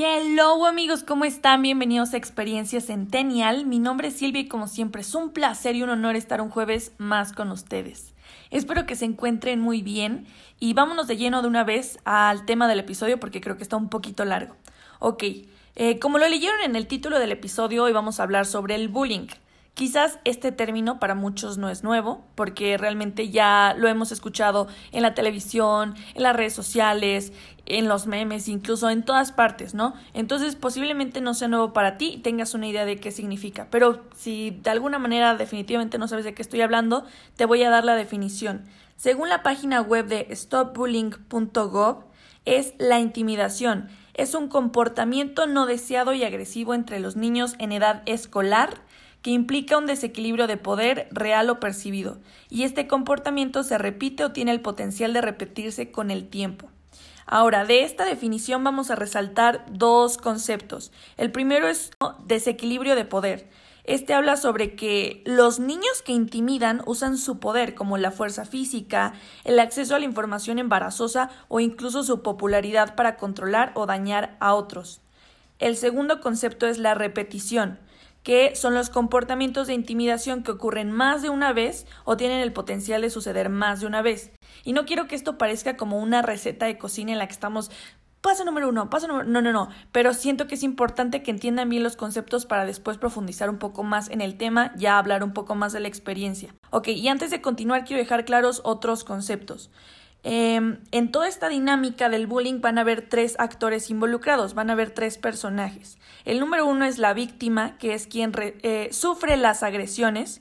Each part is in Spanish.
Hello amigos, ¿cómo están? Bienvenidos a Experiencia Centennial. Mi nombre es Silvia y como siempre es un placer y un honor estar un jueves más con ustedes. Espero que se encuentren muy bien y vámonos de lleno de una vez al tema del episodio porque creo que está un poquito largo. Ok, eh, como lo leyeron en el título del episodio, hoy vamos a hablar sobre el bullying. Quizás este término para muchos no es nuevo, porque realmente ya lo hemos escuchado en la televisión, en las redes sociales, en los memes, incluso en todas partes, ¿no? Entonces posiblemente no sea nuevo para ti y tengas una idea de qué significa. Pero si de alguna manera definitivamente no sabes de qué estoy hablando, te voy a dar la definición. Según la página web de stopbullying.gov, es la intimidación. Es un comportamiento no deseado y agresivo entre los niños en edad escolar que implica un desequilibrio de poder real o percibido, y este comportamiento se repite o tiene el potencial de repetirse con el tiempo. Ahora, de esta definición vamos a resaltar dos conceptos. El primero es desequilibrio de poder. Este habla sobre que los niños que intimidan usan su poder, como la fuerza física, el acceso a la información embarazosa o incluso su popularidad para controlar o dañar a otros. El segundo concepto es la repetición que son los comportamientos de intimidación que ocurren más de una vez o tienen el potencial de suceder más de una vez. Y no quiero que esto parezca como una receta de cocina en la que estamos paso número uno, paso número no, no, no, pero siento que es importante que entiendan bien los conceptos para después profundizar un poco más en el tema, ya hablar un poco más de la experiencia. Ok, y antes de continuar quiero dejar claros otros conceptos. Em, en toda esta dinámica del bullying van a haber tres actores involucrados, van a haber tres personajes. El número uno es la víctima, que es quien eh, sufre las agresiones.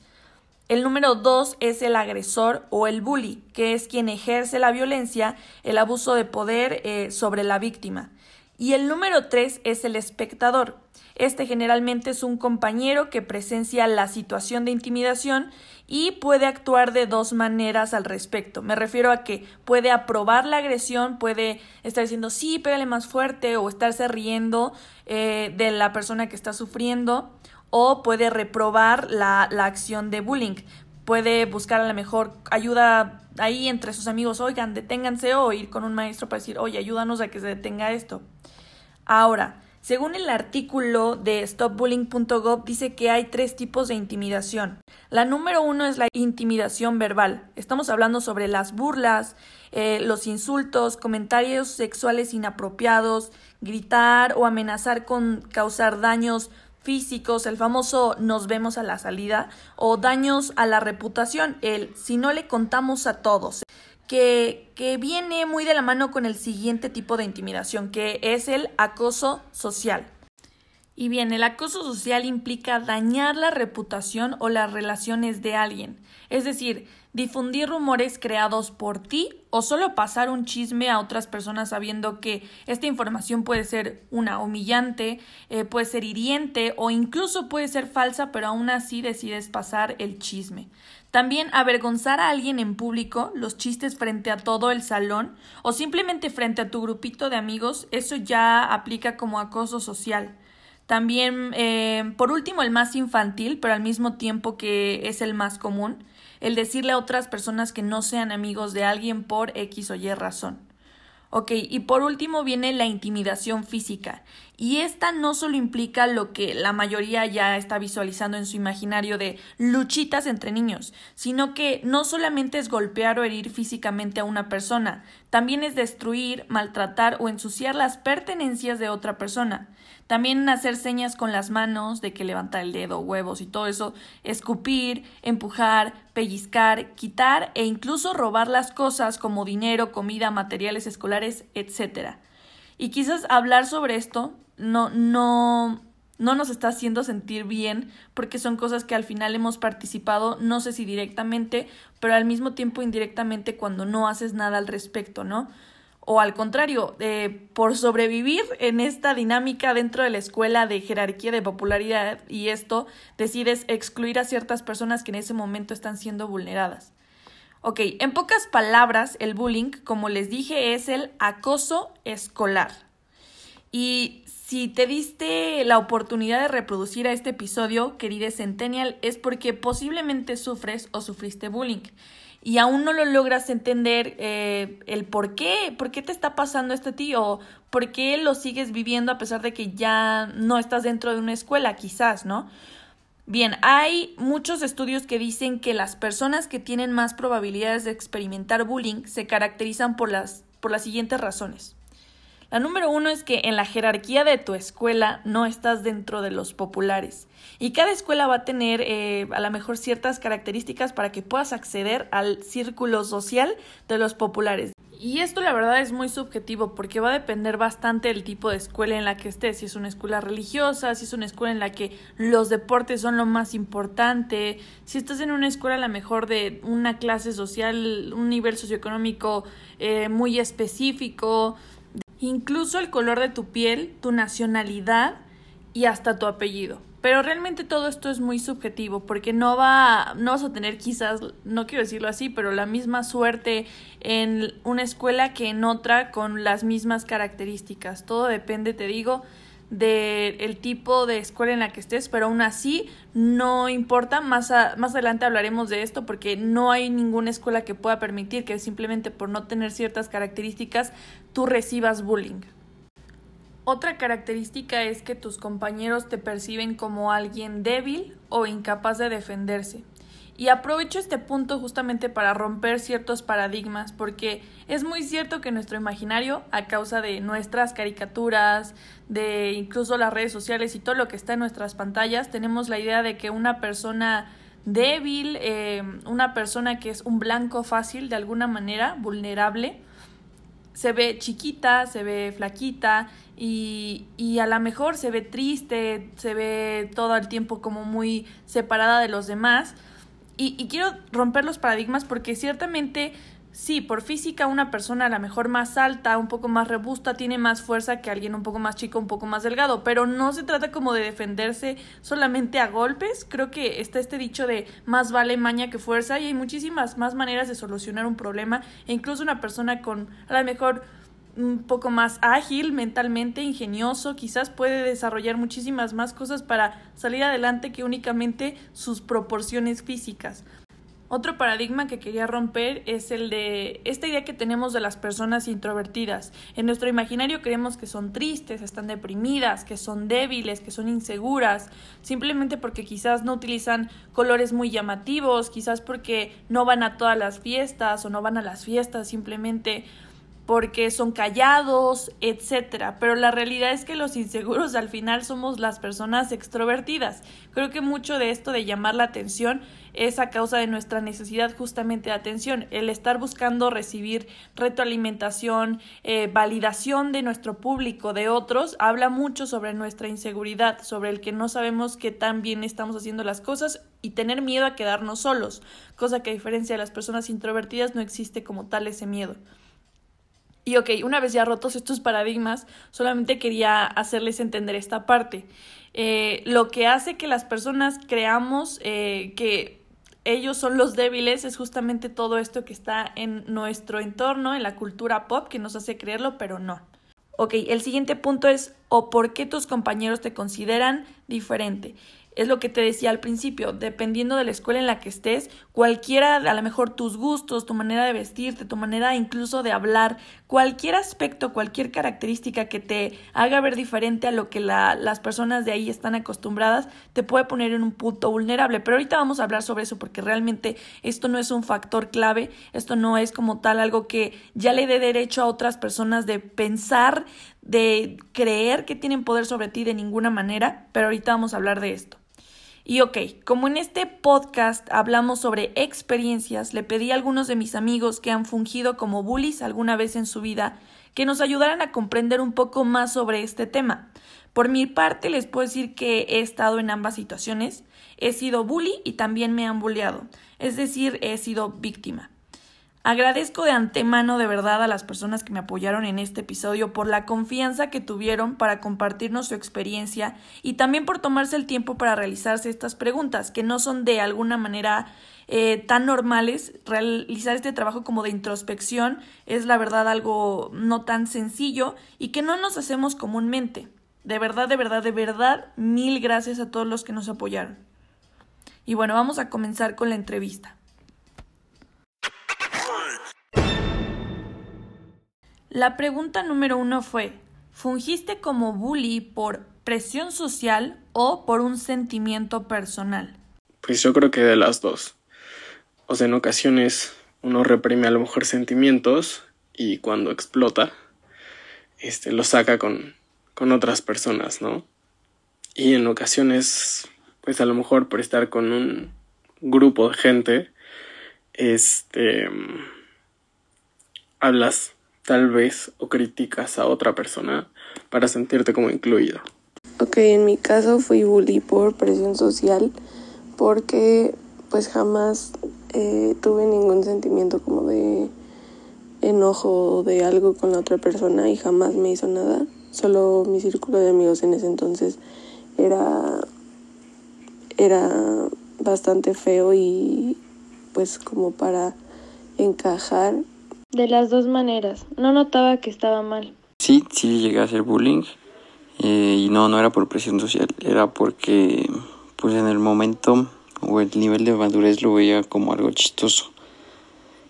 El número dos es el agresor o el bully, que es quien ejerce la violencia, el abuso de poder eh, sobre la víctima. Y el número tres es el espectador. Este generalmente es un compañero que presencia la situación de intimidación y puede actuar de dos maneras al respecto. Me refiero a que puede aprobar la agresión, puede estar diciendo sí, pégale más fuerte o estarse riendo eh, de la persona que está sufriendo o puede reprobar la, la acción de bullying. Puede buscar a lo mejor ayuda ahí entre sus amigos, oigan, deténganse o ir con un maestro para decir, oye, ayúdanos a que se detenga esto. Ahora, según el artículo de stopbullying.gov dice que hay tres tipos de intimidación. La número uno es la intimidación verbal. Estamos hablando sobre las burlas, eh, los insultos, comentarios sexuales inapropiados, gritar o amenazar con causar daños físicos, el famoso nos vemos a la salida, o daños a la reputación, el si no le contamos a todos que, que viene muy de la mano con el siguiente tipo de intimidación, que es el acoso social. Y bien, el acoso social implica dañar la reputación o las relaciones de alguien, es decir, difundir rumores creados por ti o solo pasar un chisme a otras personas sabiendo que esta información puede ser una humillante, eh, puede ser hiriente o incluso puede ser falsa, pero aún así decides pasar el chisme. También avergonzar a alguien en público, los chistes frente a todo el salón o simplemente frente a tu grupito de amigos, eso ya aplica como acoso social. También, eh, por último, el más infantil, pero al mismo tiempo que es el más común, el decirle a otras personas que no sean amigos de alguien por X o Y razón. Ok, y por último viene la intimidación física. Y esta no solo implica lo que la mayoría ya está visualizando en su imaginario de luchitas entre niños, sino que no solamente es golpear o herir físicamente a una persona, también es destruir, maltratar o ensuciar las pertenencias de otra persona. También hacer señas con las manos de que levanta el dedo, huevos y todo eso, escupir, empujar, pellizcar, quitar e incluso robar las cosas como dinero, comida, materiales escolares, etc. Y quizás hablar sobre esto no, no, no nos está haciendo sentir bien porque son cosas que al final hemos participado, no sé si directamente, pero al mismo tiempo indirectamente cuando no haces nada al respecto, ¿no? O al contrario, eh, por sobrevivir en esta dinámica dentro de la escuela de jerarquía de popularidad y esto, decides excluir a ciertas personas que en ese momento están siendo vulneradas. Ok, en pocas palabras, el bullying, como les dije, es el acoso escolar. Y si te diste la oportunidad de reproducir a este episodio, querida Centennial, es porque posiblemente sufres o sufriste bullying y aún no lo logras entender eh, el por qué, por qué te está pasando esto a ti o por qué lo sigues viviendo a pesar de que ya no estás dentro de una escuela, quizás, ¿no? Bien, hay muchos estudios que dicen que las personas que tienen más probabilidades de experimentar bullying se caracterizan por las, por las siguientes razones. La número uno es que en la jerarquía de tu escuela no estás dentro de los populares. Y cada escuela va a tener eh, a lo mejor ciertas características para que puedas acceder al círculo social de los populares. Y esto la verdad es muy subjetivo porque va a depender bastante del tipo de escuela en la que estés, si es una escuela religiosa, si es una escuela en la que los deportes son lo más importante, si estás en una escuela a lo mejor de una clase social, un nivel socioeconómico eh, muy específico, incluso el color de tu piel, tu nacionalidad y hasta tu apellido. Pero realmente todo esto es muy subjetivo porque no va no vas a tener quizás, no quiero decirlo así, pero la misma suerte en una escuela que en otra con las mismas características. Todo depende, te digo, del tipo de escuela en la que estés, pero aún así no importa, más, más adelante hablaremos de esto porque no hay ninguna escuela que pueda permitir que simplemente por no tener ciertas características tú recibas bullying. Otra característica es que tus compañeros te perciben como alguien débil o incapaz de defenderse. Y aprovecho este punto justamente para romper ciertos paradigmas, porque es muy cierto que nuestro imaginario, a causa de nuestras caricaturas, de incluso las redes sociales y todo lo que está en nuestras pantallas, tenemos la idea de que una persona débil, eh, una persona que es un blanco fácil de alguna manera, vulnerable, se ve chiquita, se ve flaquita y, y, a lo mejor se ve triste, se ve todo el tiempo como muy separada de los demás y, quiero romper los paradigmas porque ciertamente sí, por física una persona a lo mejor más alta, un poco más robusta, tiene más fuerza que alguien un poco más chico, un poco más delgado, pero no se trata como de defenderse solamente a golpes, creo que está este dicho de más vale maña que fuerza y hay muchísimas más maneras de solucionar un problema e incluso una persona con a lo mejor un poco más ágil mentalmente, ingenioso, quizás puede desarrollar muchísimas más cosas para salir adelante que únicamente sus proporciones físicas. Otro paradigma que quería romper es el de esta idea que tenemos de las personas introvertidas. En nuestro imaginario creemos que son tristes, están deprimidas, que son débiles, que son inseguras, simplemente porque quizás no utilizan colores muy llamativos, quizás porque no van a todas las fiestas o no van a las fiestas simplemente porque son callados, etcétera. Pero la realidad es que los inseguros al final somos las personas extrovertidas. Creo que mucho de esto de llamar la atención es a causa de nuestra necesidad justamente de atención, el estar buscando recibir retroalimentación, eh, validación de nuestro público, de otros, habla mucho sobre nuestra inseguridad, sobre el que no sabemos qué tan bien estamos haciendo las cosas y tener miedo a quedarnos solos, cosa que a diferencia de las personas introvertidas no existe como tal ese miedo. Y ok, una vez ya rotos estos paradigmas, solamente quería hacerles entender esta parte. Eh, lo que hace que las personas creamos eh, que ellos son los débiles es justamente todo esto que está en nuestro entorno, en la cultura pop, que nos hace creerlo, pero no. Ok, el siguiente punto es o por qué tus compañeros te consideran diferente es lo que te decía al principio, dependiendo de la escuela en la que estés, cualquiera, a lo mejor tus gustos, tu manera de vestirte, tu manera incluso de hablar, cualquier aspecto, cualquier característica que te haga ver diferente a lo que las personas de ahí están acostumbradas, te puede poner en un punto vulnerable. Pero ahorita vamos a hablar sobre eso porque realmente esto no es un factor clave, esto no es como tal algo que ya le dé derecho a otras personas de pensar, de creer que tienen poder sobre ti de ninguna manera, pero ahorita vamos a hablar de esto. Y ok, como en este podcast hablamos sobre experiencias, le pedí a algunos de mis amigos que han fungido como bullies alguna vez en su vida que nos ayudaran a comprender un poco más sobre este tema. Por mi parte, les puedo decir que he estado en ambas situaciones. He sido bully y también me han bulleado, es decir, he sido víctima. Agradezco de antemano de verdad a las personas que me apoyaron en este episodio por la confianza que tuvieron para compartirnos su experiencia y también por tomarse el tiempo para realizarse estas preguntas que no son de alguna manera eh, tan normales. Realizar este trabajo como de introspección es la verdad algo no tan sencillo y que no nos hacemos comúnmente. De verdad, de verdad, de verdad, mil gracias a todos los que nos apoyaron. Y bueno, vamos a comenzar con la entrevista. La pregunta número uno fue, ¿fungiste como bully por presión social o por un sentimiento personal? Pues yo creo que de las dos. O sea, en ocasiones uno reprime a lo mejor sentimientos y cuando explota, este, lo saca con, con otras personas, ¿no? Y en ocasiones, pues a lo mejor por estar con un grupo de gente, este, hablas tal vez o criticas a otra persona para sentirte como incluido. Ok, en mi caso fui bully por presión social porque pues jamás eh, tuve ningún sentimiento como de enojo de algo con la otra persona y jamás me hizo nada. Solo mi círculo de amigos en ese entonces era, era bastante feo y pues como para encajar de las dos maneras. No notaba que estaba mal. Sí, sí llegué a hacer bullying. Eh, y no, no era por presión social, era porque pues en el momento o el nivel de madurez lo veía como algo chistoso.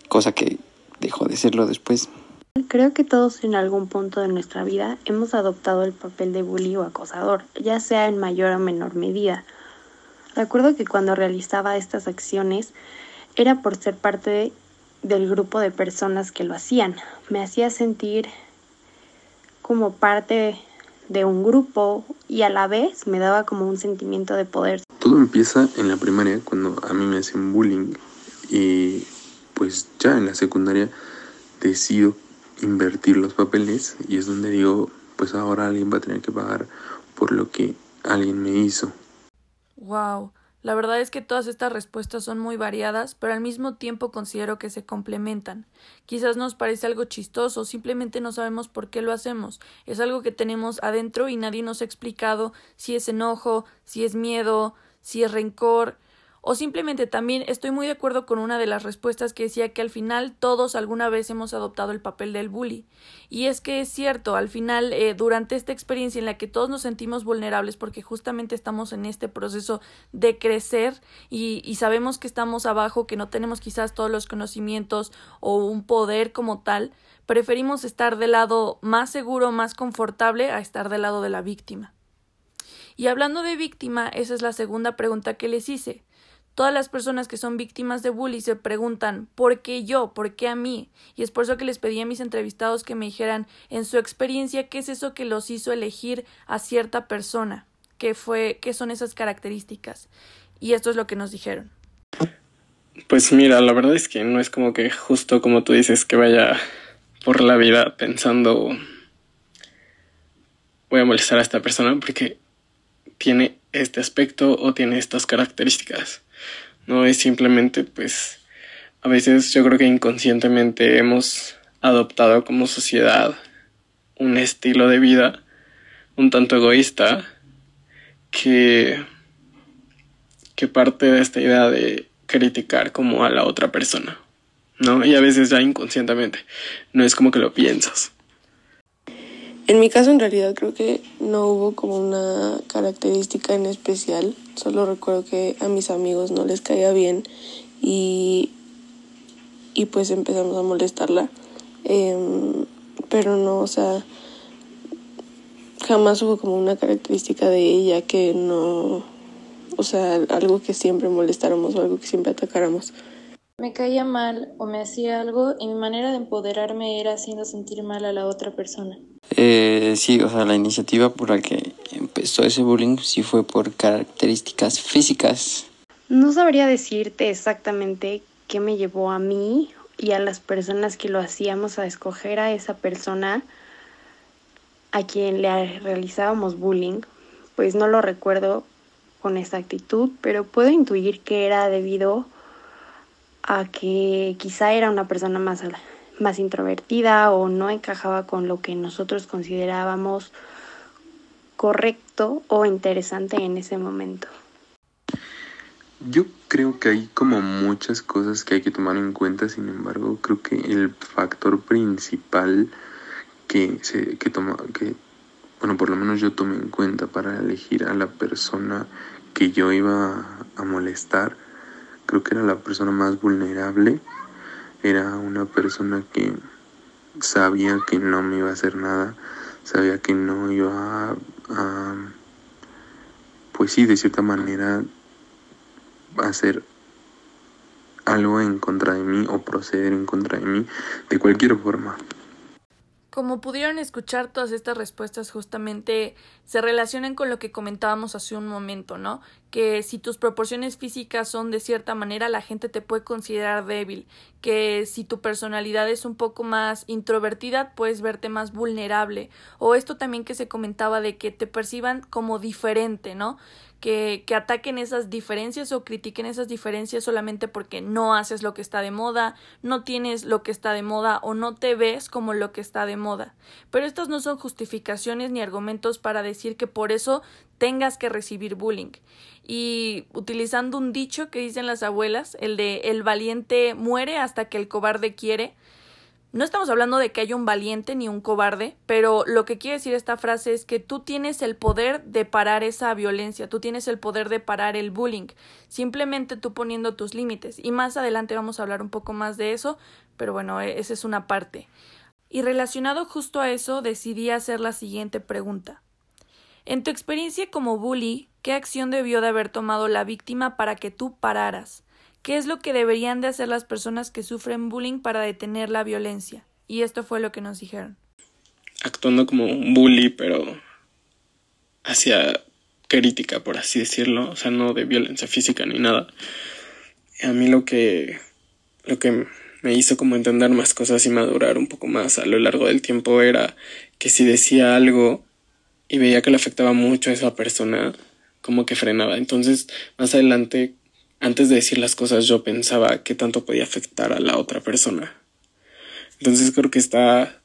Cosa que dejó de serlo después. Creo que todos en algún punto de nuestra vida hemos adoptado el papel de bully o acosador, ya sea en mayor o menor medida. Recuerdo que cuando realizaba estas acciones era por ser parte de del grupo de personas que lo hacían. Me hacía sentir como parte de un grupo y a la vez me daba como un sentimiento de poder. Todo empieza en la primaria cuando a mí me hacen bullying y pues ya en la secundaria decido invertir los papeles y es donde digo pues ahora alguien va a tener que pagar por lo que alguien me hizo. Wow. La verdad es que todas estas respuestas son muy variadas, pero al mismo tiempo considero que se complementan. Quizás nos parece algo chistoso, simplemente no sabemos por qué lo hacemos. Es algo que tenemos adentro y nadie nos ha explicado si es enojo, si es miedo, si es rencor, o simplemente también estoy muy de acuerdo con una de las respuestas que decía que al final todos alguna vez hemos adoptado el papel del bully. Y es que es cierto, al final, eh, durante esta experiencia en la que todos nos sentimos vulnerables porque justamente estamos en este proceso de crecer y, y sabemos que estamos abajo, que no tenemos quizás todos los conocimientos o un poder como tal, preferimos estar del lado más seguro, más confortable a estar del lado de la víctima. Y hablando de víctima, esa es la segunda pregunta que les hice. Todas las personas que son víctimas de bullying se preguntan ¿por qué yo? ¿por qué a mí? Y es por eso que les pedí a mis entrevistados que me dijeran en su experiencia qué es eso que los hizo elegir a cierta persona, qué fue, qué son esas características. Y esto es lo que nos dijeron. Pues mira, la verdad es que no es como que justo como tú dices que vaya por la vida pensando voy a molestar a esta persona porque tiene este aspecto o tiene estas características. No es simplemente, pues, a veces yo creo que inconscientemente hemos adoptado como sociedad un estilo de vida un tanto egoísta que, que parte de esta idea de criticar como a la otra persona, ¿no? Y a veces ya inconscientemente, no es como que lo piensas. En mi caso en realidad creo que no hubo como una característica en especial, solo recuerdo que a mis amigos no les caía bien y, y pues empezamos a molestarla. Em, pero no, o sea, jamás hubo como una característica de ella que no, o sea, algo que siempre molestáramos o algo que siempre atacáramos. Me caía mal o me hacía algo y mi manera de empoderarme era haciendo sentir mal a la otra persona. Eh, sí, o sea, la iniciativa por la que empezó ese bullying sí fue por características físicas. No sabría decirte exactamente qué me llevó a mí y a las personas que lo hacíamos a escoger a esa persona a quien le realizábamos bullying, pues no lo recuerdo con exactitud, pero puedo intuir que era debido a que quizá era una persona más, más introvertida o no encajaba con lo que nosotros considerábamos correcto o interesante en ese momento. Yo creo que hay como muchas cosas que hay que tomar en cuenta, sin embargo, creo que el factor principal que se que toma que bueno, por lo menos yo tomé en cuenta para elegir a la persona que yo iba a molestar, creo que era la persona más vulnerable, era una persona que sabía que no me iba a hacer nada, sabía que no iba a, pues sí, de cierta manera hacer algo en contra de mí o proceder en contra de mí de cualquier forma. Como pudieron escuchar, todas estas respuestas justamente se relacionan con lo que comentábamos hace un momento, ¿no? Que si tus proporciones físicas son de cierta manera, la gente te puede considerar débil, que si tu personalidad es un poco más introvertida, puedes verte más vulnerable, o esto también que se comentaba de que te perciban como diferente, ¿no? Que, que ataquen esas diferencias o critiquen esas diferencias solamente porque no haces lo que está de moda, no tienes lo que está de moda o no te ves como lo que está de moda. Pero estas no son justificaciones ni argumentos para decir que por eso tengas que recibir bullying. Y utilizando un dicho que dicen las abuelas, el de el valiente muere hasta que el cobarde quiere, no estamos hablando de que haya un valiente ni un cobarde, pero lo que quiere decir esta frase es que tú tienes el poder de parar esa violencia, tú tienes el poder de parar el bullying, simplemente tú poniendo tus límites. Y más adelante vamos a hablar un poco más de eso, pero bueno, e-, esa es una parte. Y relacionado justo a eso, decidí hacer la siguiente pregunta. En tu experiencia como bully, ¿qué acción debió de haber tomado la víctima para que tú pararas? ¿Qué es lo que deberían de hacer las personas que sufren bullying para detener la violencia? Y esto fue lo que nos dijeron. Actuando como un bully, pero hacia crítica, por así decirlo, o sea, no de violencia física ni nada. A mí lo que lo que me hizo como entender más cosas y madurar un poco más a lo largo del tiempo era que si decía algo y veía que le afectaba mucho a esa persona, como que frenaba. Entonces, más adelante antes de decir las cosas yo pensaba qué tanto podía afectar a la otra persona. Entonces creo que está,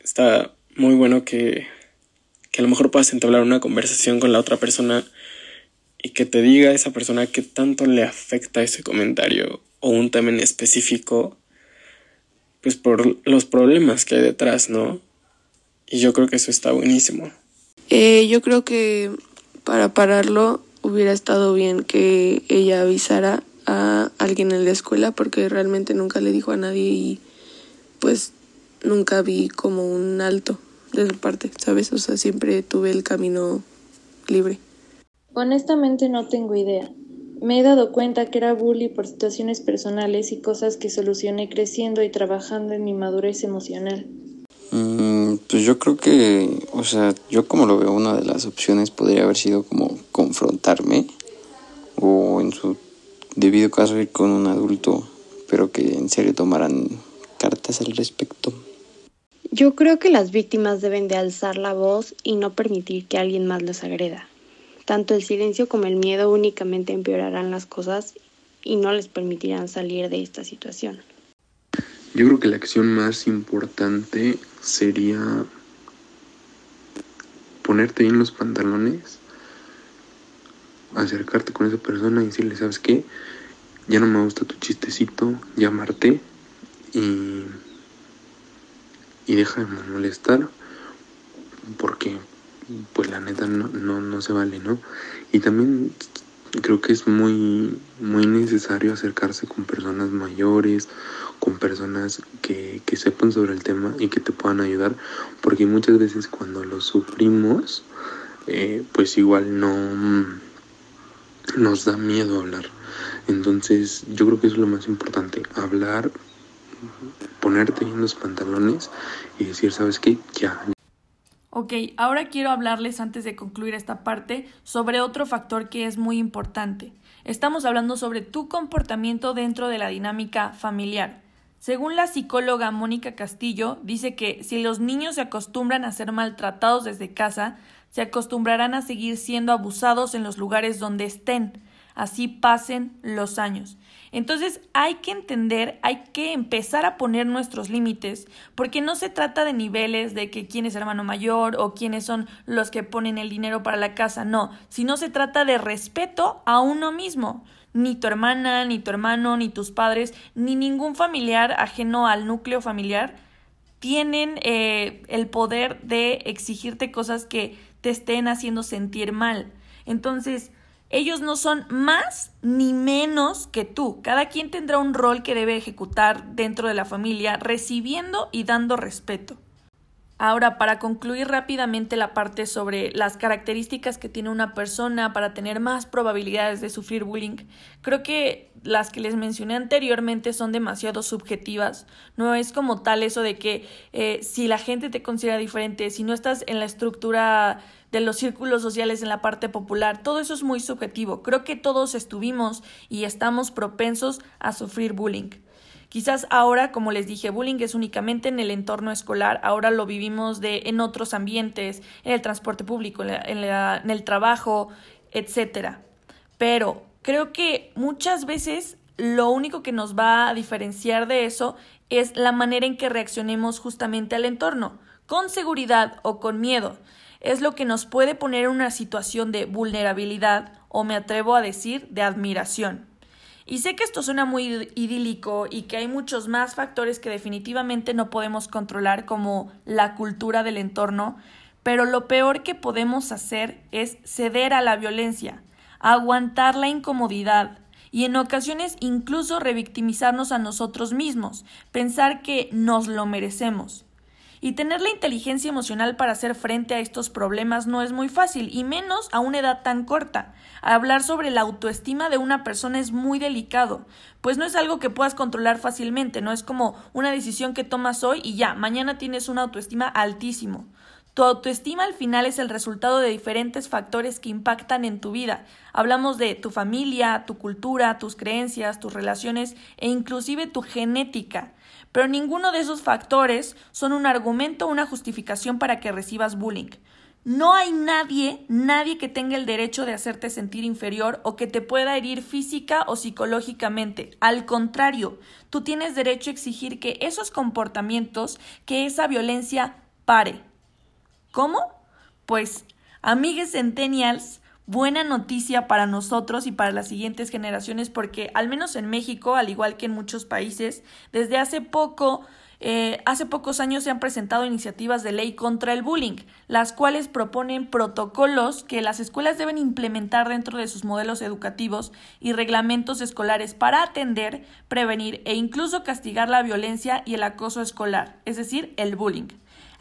está muy bueno que, que a lo mejor puedas entablar una conversación con la otra persona y que te diga esa persona qué tanto le afecta ese comentario o un tema en específico, pues por los problemas que hay detrás, ¿no? Y yo creo que eso está buenísimo. Eh, yo creo que para pararlo hubiera estado bien que ella avisara a alguien en la escuela porque realmente nunca le dijo a nadie y pues nunca vi como un alto de su parte, ¿sabes? O sea, siempre tuve el camino libre. Honestamente no tengo idea. Me he dado cuenta que era bully por situaciones personales y cosas que solucioné creciendo y trabajando en mi madurez emocional. Mm, pues yo creo que, o sea, yo como lo veo, una de las opciones podría haber sido como confrontarme o en su debido caso ir con un adulto, pero que en serio tomaran cartas al respecto. Yo creo que las víctimas deben de alzar la voz y no permitir que alguien más los agreda. Tanto el silencio como el miedo únicamente empeorarán las cosas y no les permitirán salir de esta situación. Yo creo que la acción más importante sería ponerte bien los pantalones, acercarte con esa persona y decirle, ¿sabes qué? Ya no me gusta tu chistecito, llamarte y, y deja de molestar porque pues la neta no, no, no se vale, ¿no? Y también creo que es muy, muy necesario acercarse con personas mayores, con personas que, que, sepan sobre el tema y que te puedan ayudar, porque muchas veces cuando lo sufrimos, eh, pues igual no nos da miedo hablar. Entonces yo creo que eso es lo más importante, hablar, ponerte en los pantalones y decir, ¿sabes qué? Ya, Ok, ahora quiero hablarles antes de concluir esta parte sobre otro factor que es muy importante. Estamos hablando sobre tu comportamiento dentro de la dinámica familiar. Según la psicóloga Mónica Castillo, dice que si los niños se acostumbran a ser maltratados desde casa, se acostumbrarán a seguir siendo abusados en los lugares donde estén. así pasen los años. Entonces hay que entender, hay que empezar a poner nuestros límites, porque no se trata de niveles de que quién es hermano mayor o quiénes son los que ponen el dinero para la casa, no, sino se trata de respeto a uno mismo. Ni tu hermana, ni tu hermano, ni tus padres, ni ningún familiar ajeno al núcleo familiar tienen eh, el poder de exigirte cosas que te estén haciendo sentir mal. Entonces, ellos no son más ni menos que tú. Cada quien tendrá un rol que debe ejecutar dentro de la familia, recibiendo y dando respeto. Ahora, para concluir rápidamente la parte sobre las características que tiene una persona para tener más probabilidades de sufrir bullying, creo que las que les mencioné anteriormente son demasiado subjetivas. No es como tal eso de que eh, si la gente te considera diferente, si no estás en la estructura de los círculos sociales en la parte popular, todo eso es muy subjetivo. Creo que todos estuvimos y estamos propensos a sufrir bullying. Quizás ahora, como les dije, bullying es únicamente en el entorno escolar, ahora lo vivimos de, en otros ambientes, en el transporte público, en, en el trabajo, etc. Pero creo que muchas veces lo único que nos va a diferenciar de eso es la manera en que reaccionemos justamente al entorno, con seguridad o con miedo. Es lo que nos puede poner en una situación de vulnerabilidad o me atrevo a decir de admiración. Y sé que esto suena muy idílico y que hay muchos más factores que definitivamente no podemos controlar como la cultura del entorno, pero lo peor que podemos hacer es ceder a la violencia, aguantar la incomodidad y en ocasiones incluso revictimizarnos a nosotros mismos, pensar que nos lo merecemos. Y tener la inteligencia emocional para hacer frente a estos problemas no es muy fácil, y menos a una edad tan corta. Hablar sobre la autoestima de una persona es muy delicado, pues no es algo que puedas controlar fácilmente, no es como una decisión que tomas hoy y ya, mañana tienes una autoestima altísimo. Tu autoestima al final es el resultado de diferentes factores que impactan en tu vida. Hablamos de tu familia, tu cultura, tus creencias, tus relaciones e inclusive tu genética. Pero ninguno de esos factores son un argumento o una justificación para que recibas bullying. No hay nadie, nadie que tenga el derecho de hacerte sentir inferior o que te pueda herir física o psicológicamente. Al contrario, tú tienes derecho a exigir que esos comportamientos, que esa violencia pare. ¿Cómo? Pues, amigues centennials, buena noticia para nosotros y para las siguientes generaciones porque al menos en México, al igual que en muchos países, desde hace poco eh, hace pocos años se han presentado iniciativas de ley contra el bullying, las cuales proponen protocolos que las escuelas deben implementar dentro de sus modelos educativos y reglamentos escolares para atender, prevenir e incluso castigar la violencia y el acoso escolar, es decir, el bullying.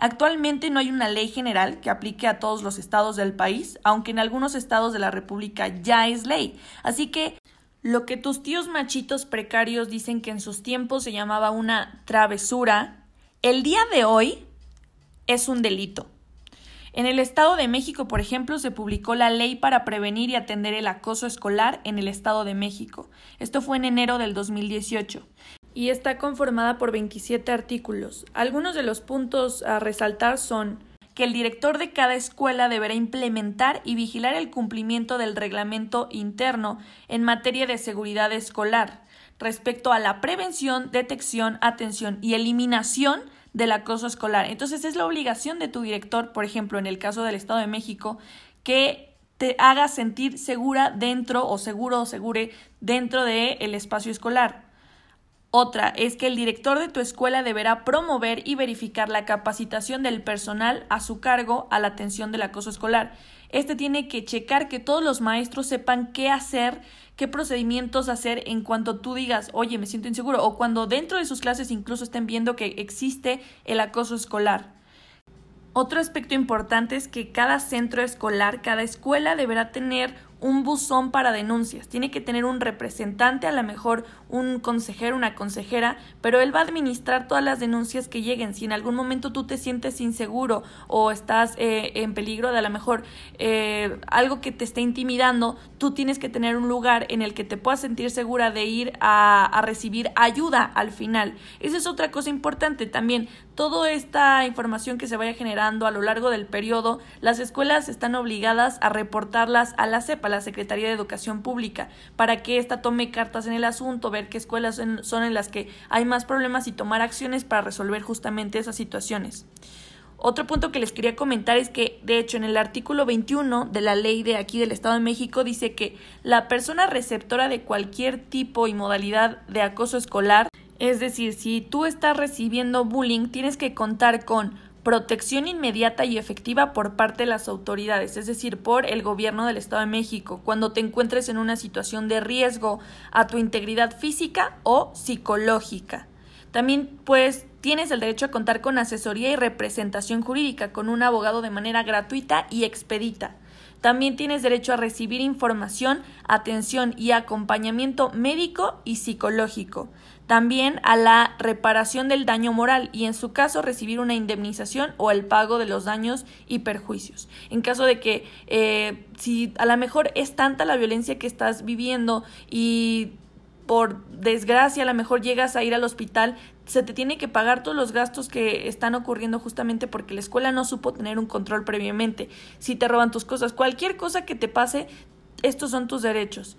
Actualmente no hay una ley general que aplique a todos los estados del país, aunque en algunos estados de la República ya es ley. Así que lo que tus tíos machitos precarios dicen que en sus tiempos se llamaba una travesura, el día de hoy es un delito. En el Estado de México, por ejemplo, se publicó la ley para prevenir y atender el acoso escolar en el Estado de México. Esto fue en enero del 2018 y está conformada por 27 artículos. Algunos de los puntos a resaltar son que el director de cada escuela deberá implementar y vigilar el cumplimiento del reglamento interno en materia de seguridad escolar respecto a la prevención, detección, atención y eliminación del acoso escolar. Entonces es la obligación de tu director, por ejemplo, en el caso del Estado de México, que te haga sentir segura dentro o seguro o segure dentro del espacio escolar. Otra es que el director de tu escuela deberá promover y verificar la capacitación del personal a su cargo a la atención del acoso escolar. Este tiene que checar que todos los maestros sepan qué hacer, qué procedimientos hacer en cuanto tú digas, oye, me siento inseguro, o cuando dentro de sus clases incluso estén viendo que existe el acoso escolar. Otro aspecto importante es que cada centro escolar, cada escuela deberá tener un buzón para denuncias. Tiene que tener un representante, a lo mejor un consejero, una consejera, pero él va a administrar todas las denuncias que lleguen. Si en algún momento tú te sientes inseguro o estás eh, en peligro de a lo mejor eh, algo que te esté intimidando, tú tienes que tener un lugar en el que te puedas sentir segura de ir a, a recibir ayuda al final. Esa es otra cosa importante también. Toda esta información que se vaya generando a lo largo del periodo, las escuelas están obligadas a reportarlas a la CEPA la Secretaría de Educación Pública para que ésta tome cartas en el asunto, ver qué escuelas son en las que hay más problemas y tomar acciones para resolver justamente esas situaciones. Otro punto que les quería comentar es que, de hecho, en el artículo 21 de la ley de aquí del Estado de México dice que la persona receptora de cualquier tipo y modalidad de acoso escolar, es decir, si tú estás recibiendo bullying, tienes que contar con protección inmediata y efectiva por parte de las autoridades, es decir, por el gobierno del Estado de México, cuando te encuentres en una situación de riesgo a tu integridad física o psicológica. También, pues, tienes el derecho a contar con asesoría y representación jurídica con un abogado de manera gratuita y expedita. También tienes derecho a recibir información, atención y acompañamiento médico y psicológico. También a la reparación del daño moral y en su caso recibir una indemnización o el pago de los daños y perjuicios. En caso de que eh, si a lo mejor es tanta la violencia que estás viviendo y por desgracia a lo mejor llegas a ir al hospital, se te tiene que pagar todos los gastos que están ocurriendo justamente porque la escuela no supo tener un control previamente. Si te roban tus cosas, cualquier cosa que te pase, estos son tus derechos.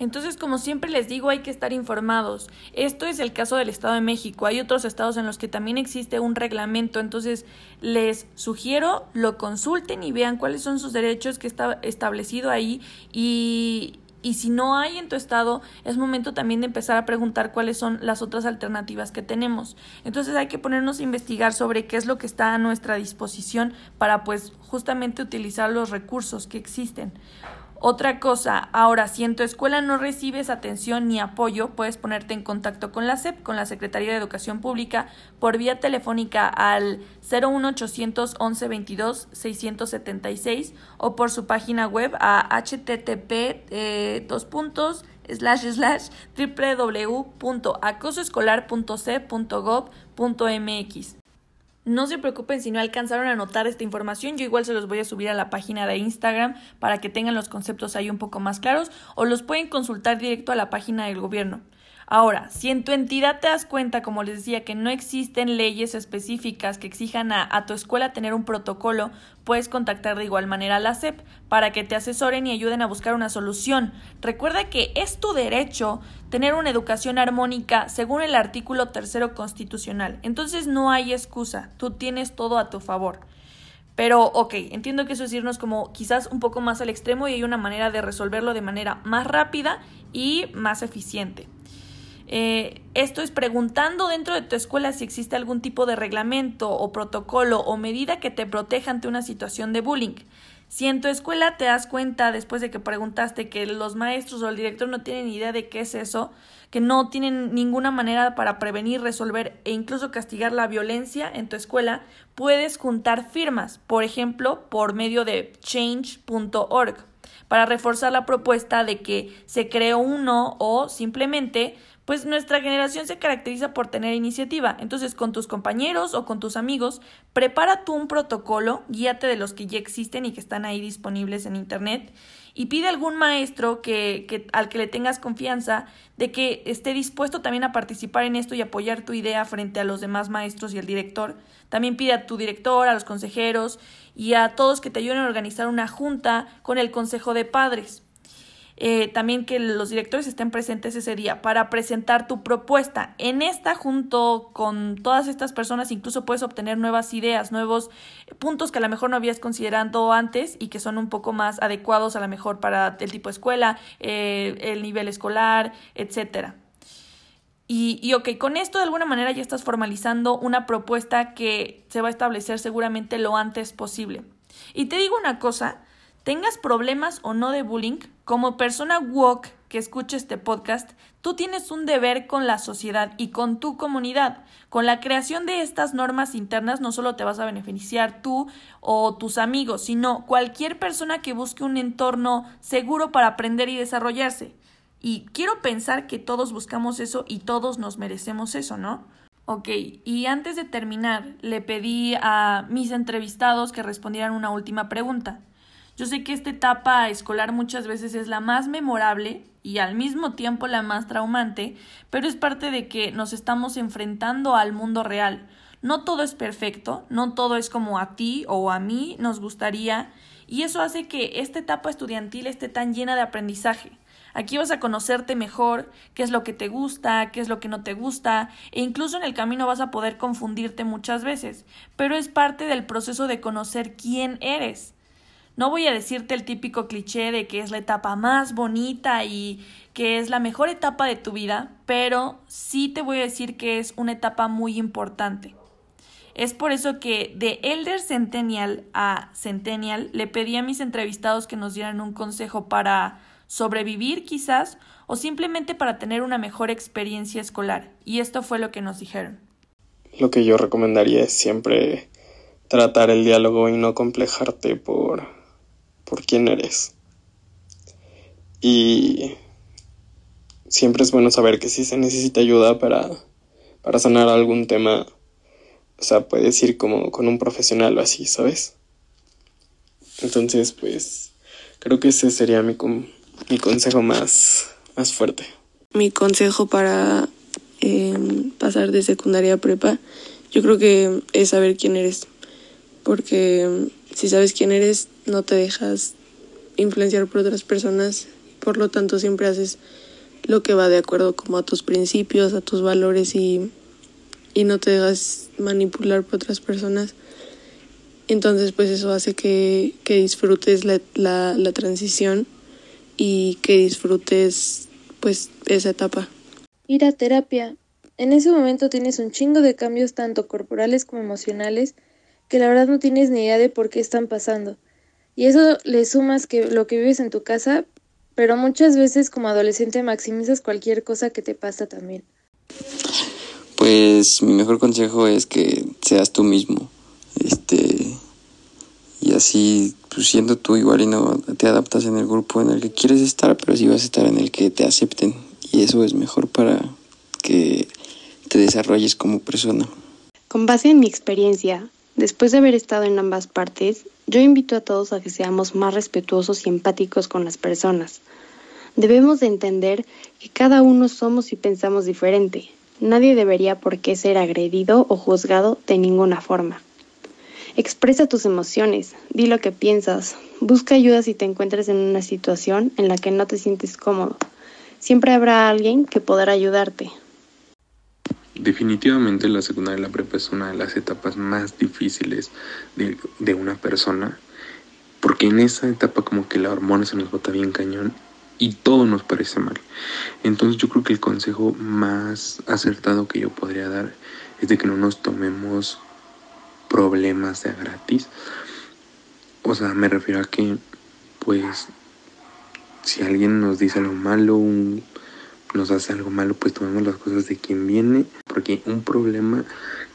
Entonces, como siempre les digo, hay que estar informados. Esto es el caso del Estado de México. Hay otros estados en los que también existe un reglamento. Entonces, les sugiero lo consulten y vean cuáles son sus derechos que está establecido ahí y, y si no hay en tu estado, es momento también de empezar a preguntar cuáles son las otras alternativas que tenemos. Entonces hay que ponernos a investigar sobre qué es lo que está a nuestra disposición para pues justamente utilizar los recursos que existen. Otra cosa, ahora, si en tu escuela no recibes atención ni apoyo, puedes ponerte en contacto con la SEP, con la Secretaría de Educación Pública, por vía telefónica al 01800 1122 676 o por su página web a http eh, dos puntos slash slash www.acosoescolar.c.gov.mx. No se preocupen si no alcanzaron a anotar esta información, yo igual se los voy a subir a la página de Instagram para que tengan los conceptos ahí un poco más claros o los pueden consultar directo a la página del gobierno. Ahora, si en tu entidad te das cuenta, como les decía, que no existen leyes específicas que exijan a, tu escuela tener un protocolo, puedes contactar de igual manera a la SEP para que te asesoren y ayuden a buscar una solución. Recuerda que es tu derecho tener una educación armónica según el artículo tercero constitucional. Entonces no hay excusa, tú tienes todo a tu favor. Pero, ok, entiendo que eso es irnos como quizás un poco más al extremo y hay una manera de resolverlo de manera más rápida y más eficiente. Eh, esto es preguntando dentro de tu escuela si existe algún tipo de reglamento o protocolo o medida que te proteja ante una situación de bullying. Si en tu escuela te das cuenta después de que preguntaste que los maestros o el director no tienen idea de qué es eso, que no tienen ninguna manera para prevenir, resolver e incluso castigar la violencia en tu escuela, puedes juntar firmas, por ejemplo, por medio de change.org, para reforzar la propuesta de que se creó uno o simplemente pues nuestra generación se caracteriza por tener iniciativa. Entonces, con tus compañeros o con tus amigos, prepara tú un protocolo, guíate de los que ya existen y que están ahí disponibles en Internet y pide a algún maestro que, que, al que le tengas confianza de que esté dispuesto también a participar en esto y apoyar tu idea frente a los demás maestros y el director. También pide a tu director, a los consejeros y a todos que te ayuden a organizar una junta con el consejo de padres. Eh, también que los directores estén presentes ese día para presentar tu propuesta. En esta, junto con todas estas personas, incluso puedes obtener nuevas ideas, nuevos puntos que a lo mejor no habías considerado antes y que son un poco más adecuados a lo mejor para el tipo de escuela, eh, el nivel escolar, etcétera. Y, y ok, con esto de alguna manera ya estás formalizando una propuesta que se va a establecer seguramente lo antes posible. Y te digo una cosa, tengas problemas o no de bullying, como persona woke que escucha este podcast, tú tienes un deber con la sociedad y con tu comunidad. Con la creación de estas normas internas no solo te vas a beneficiar tú o tus amigos, sino cualquier persona que busque un entorno seguro para aprender y desarrollarse. Y quiero pensar que todos buscamos eso y todos nos merecemos eso, ¿no? Ok, y antes de terminar, le pedí a mis entrevistados que respondieran una última pregunta. Yo sé que esta etapa escolar muchas veces es la más memorable y al mismo tiempo la más traumante, pero es parte de que nos estamos enfrentando al mundo real. No todo es perfecto, no todo es como a ti o a mí nos gustaría y eso hace que esta etapa estudiantil esté tan llena de aprendizaje. Aquí vas a conocerte mejor, qué es lo que te gusta, qué es lo que no te gusta, e incluso en el camino vas a poder confundirte muchas veces, pero es parte del proceso de conocer quién eres. No voy a decirte el típico cliché de que es la etapa más bonita y que es la mejor etapa de tu vida, pero sí te voy a decir que es una etapa muy importante. Es por eso que de Elder Centennial a Centennial le pedí a mis entrevistados que nos dieran un consejo para sobrevivir quizás o simplemente para tener una mejor experiencia escolar. Y esto fue lo que nos dijeron. Lo que yo recomendaría es siempre tratar el diálogo y no complejarte por, por quién eres. Y siempre es bueno saber que si se necesita ayuda para, para sanar algún tema, o sea, puedes ir como con un profesional o así, ¿sabes? Entonces, pues, creo que ese sería mi, mi consejo más, más fuerte. Mi consejo para em, pasar de secundaria a prepa, yo creo que es saber quién eres. Porque si sabes quién eres, no te dejas influenciar por otras personas. Por lo tanto, siempre haces lo que va de acuerdo como a tus principios, a tus valores y, y no te dejas manipular por otras personas. Entonces, pues eso hace que, que disfrutes la, la, la transición y que disfrutes pues esa etapa. Ir a terapia. En ese momento tienes un chingo de cambios tanto corporales como emocionales que la verdad no tienes ni idea de por qué están pasando. Y eso le sumas que lo que vives en tu casa, pero muchas veces como adolescente maximizas cualquier cosa que te pasa también. Pues mi mejor consejo es que seas tú mismo. Este y así pues siendo tú igual y no te adaptas en el grupo en el que quieres estar, pero sí vas a estar en el que te acepten y eso es mejor para que te desarrolles como persona. Con base en mi experiencia, después de haber estado en ambas partes, yo invito a todos a que seamos más respetuosos y empáticos con las personas. Debemos de entender que cada uno somos y pensamos diferente. Nadie debería por qué ser agredido o juzgado de ninguna forma. Expresa tus emociones, di lo que piensas, busca ayuda si te encuentres en una situación en la que no te sientes cómodo. Siempre habrá alguien que podrá ayudarte. Definitivamente la secundaria y la prepa es una de las etapas más difíciles de, una persona, porque en esa etapa como que la hormona se nos bota bien cañón y todo nos parece mal. Entonces yo creo que el consejo más acertado que yo podría dar es de que no nos tomemos problemas de gratis. O sea, me refiero a que, pues, si alguien nos dice algo malo, nos hace algo malo, pues tomemos las cosas de quien viene. Porque un problema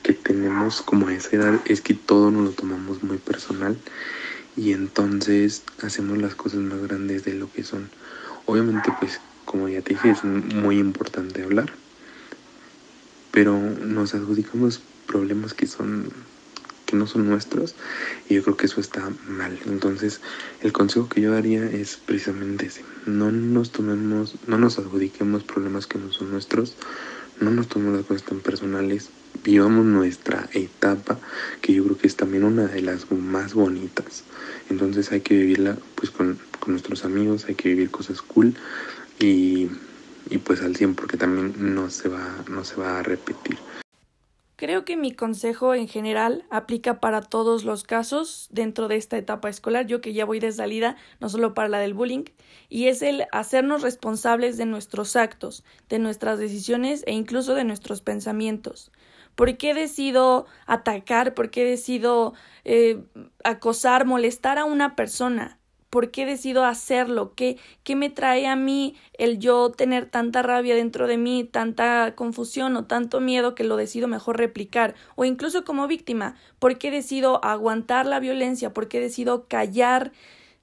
que tenemos como a esa edad es que todo nos lo tomamos muy personal y entonces hacemos las cosas más grandes de lo que son. Obviamente, pues, como ya te dije, es muy importante hablar, pero nos adjudicamos problemas que son no son nuestros y yo creo que eso está mal. Entonces el consejo que yo daría es precisamente ese. No nos tomemos, no nos adjudiquemos problemas que no son nuestros, no nos tomemos las cosas tan personales, vivamos nuestra etapa, que yo creo que es también una de las más bonitas. Entonces hay que vivirla pues con, con nuestros amigos, hay que vivir cosas cool y, y pues al 100 porque también no se va, no se va a repetir. Creo que mi consejo en general aplica para todos los casos dentro de esta etapa escolar, yo que ya voy de salida, no solo para la del bullying, y es el hacernos responsables de nuestros actos, de nuestras decisiones e incluso de nuestros pensamientos. ¿Por qué decido atacar? ¿Por qué decido eh, acosar, molestar a una persona? ¿Por qué decido hacerlo? ¿Qué, ¿Qué me trae a mí el yo tener tanta rabia dentro de mí, tanta confusión o tanto miedo que lo decido mejor replicar? O incluso como víctima, ¿por qué decido aguantar la violencia? ¿Por qué decido callar?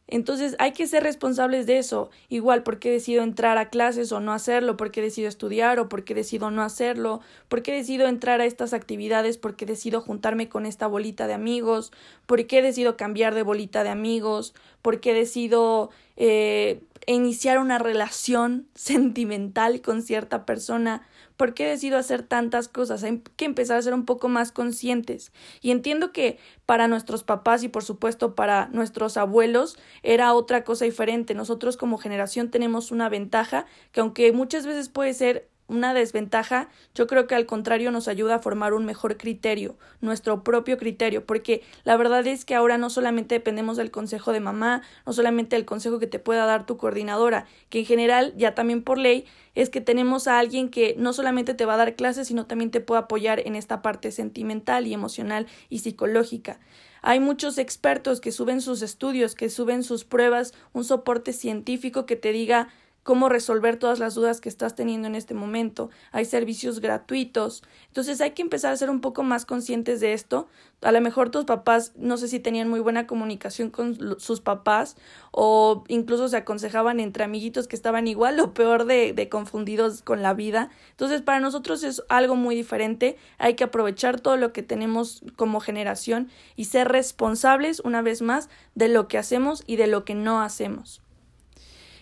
Entonces hay que ser responsables de eso. Igual, ¿por qué decido entrar a clases o no hacerlo? ¿Por qué decido estudiar o por qué decido no hacerlo? ¿Por qué decido entrar a estas actividades? ¿Por qué decido juntarme con esta bolita de amigos? ¿Por qué decido cambiar de bolita de amigos? ¿Por qué decido eh, iniciar una relación sentimental con cierta persona? ¿Por qué decido hacer tantas cosas? Hay que empezar a ser un poco más conscientes. Y entiendo que para nuestros papás y por supuesto para nuestros abuelos era otra cosa diferente. Nosotros como generación tenemos una ventaja que aunque muchas veces puede ser una desventaja, yo creo que al contrario nos ayuda a formar un mejor criterio, nuestro propio criterio, porque la verdad es que ahora no solamente dependemos del consejo de mamá, no solamente del consejo que te pueda dar tu coordinadora, que en general, ya también por ley, es que tenemos a alguien que no solamente te va a dar clases, sino también te puede apoyar en esta parte sentimental y emocional y psicológica. Hay muchos expertos que suben sus estudios, que suben sus pruebas, un soporte científico que te diga cómo resolver todas las dudas que estás teniendo en este momento. Hay servicios gratuitos. Entonces hay que empezar a ser un poco más conscientes de esto. A lo mejor tus papás, no sé si tenían muy buena comunicación con sus papás o incluso se aconsejaban entre amiguitos que estaban igual o peor de, de confundidos con la vida. Entonces para nosotros es algo muy diferente. Hay que aprovechar todo lo que tenemos como generación y ser responsables una vez más de lo que hacemos y de lo que no hacemos.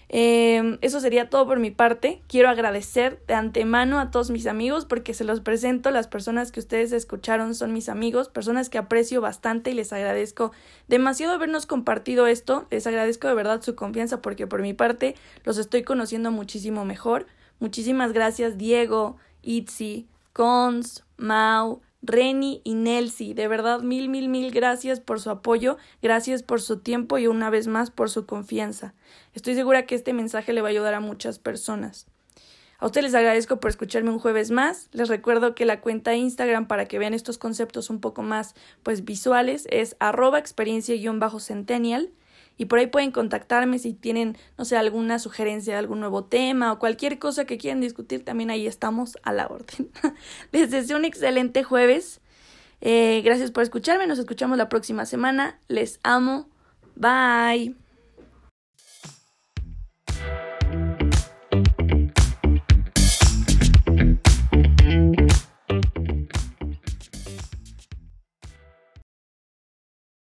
Eh, eso sería todo por mi parte. Quiero agradecer de antemano a todos mis amigos porque se los presento. Las personas que ustedes escucharon son mis amigos, personas que aprecio bastante y les agradezco demasiado habernos compartido esto. Les agradezco de verdad su confianza porque por mi parte los estoy conociendo muchísimo mejor. Muchísimas gracias Diego, Itzi, Cons, Mau, Reni y Nelsi. De verdad, mil, mil, mil gracias por su apoyo, gracias por su tiempo y una vez más por su confianza. Estoy segura que este mensaje le va a ayudar a muchas personas. A ustedes les agradezco por escucharme un jueves más. Les recuerdo que la cuenta Instagram para que vean estos conceptos un poco más pues visuales es arroba experiencia-centennial y por ahí pueden contactarme si tienen, no sé, alguna sugerencia algún nuevo tema o cualquier cosa que quieran discutir, también ahí estamos a la orden. Les deseo un excelente jueves. Eh, gracias por escucharme, nos escuchamos la próxima semana. Les amo. Bye.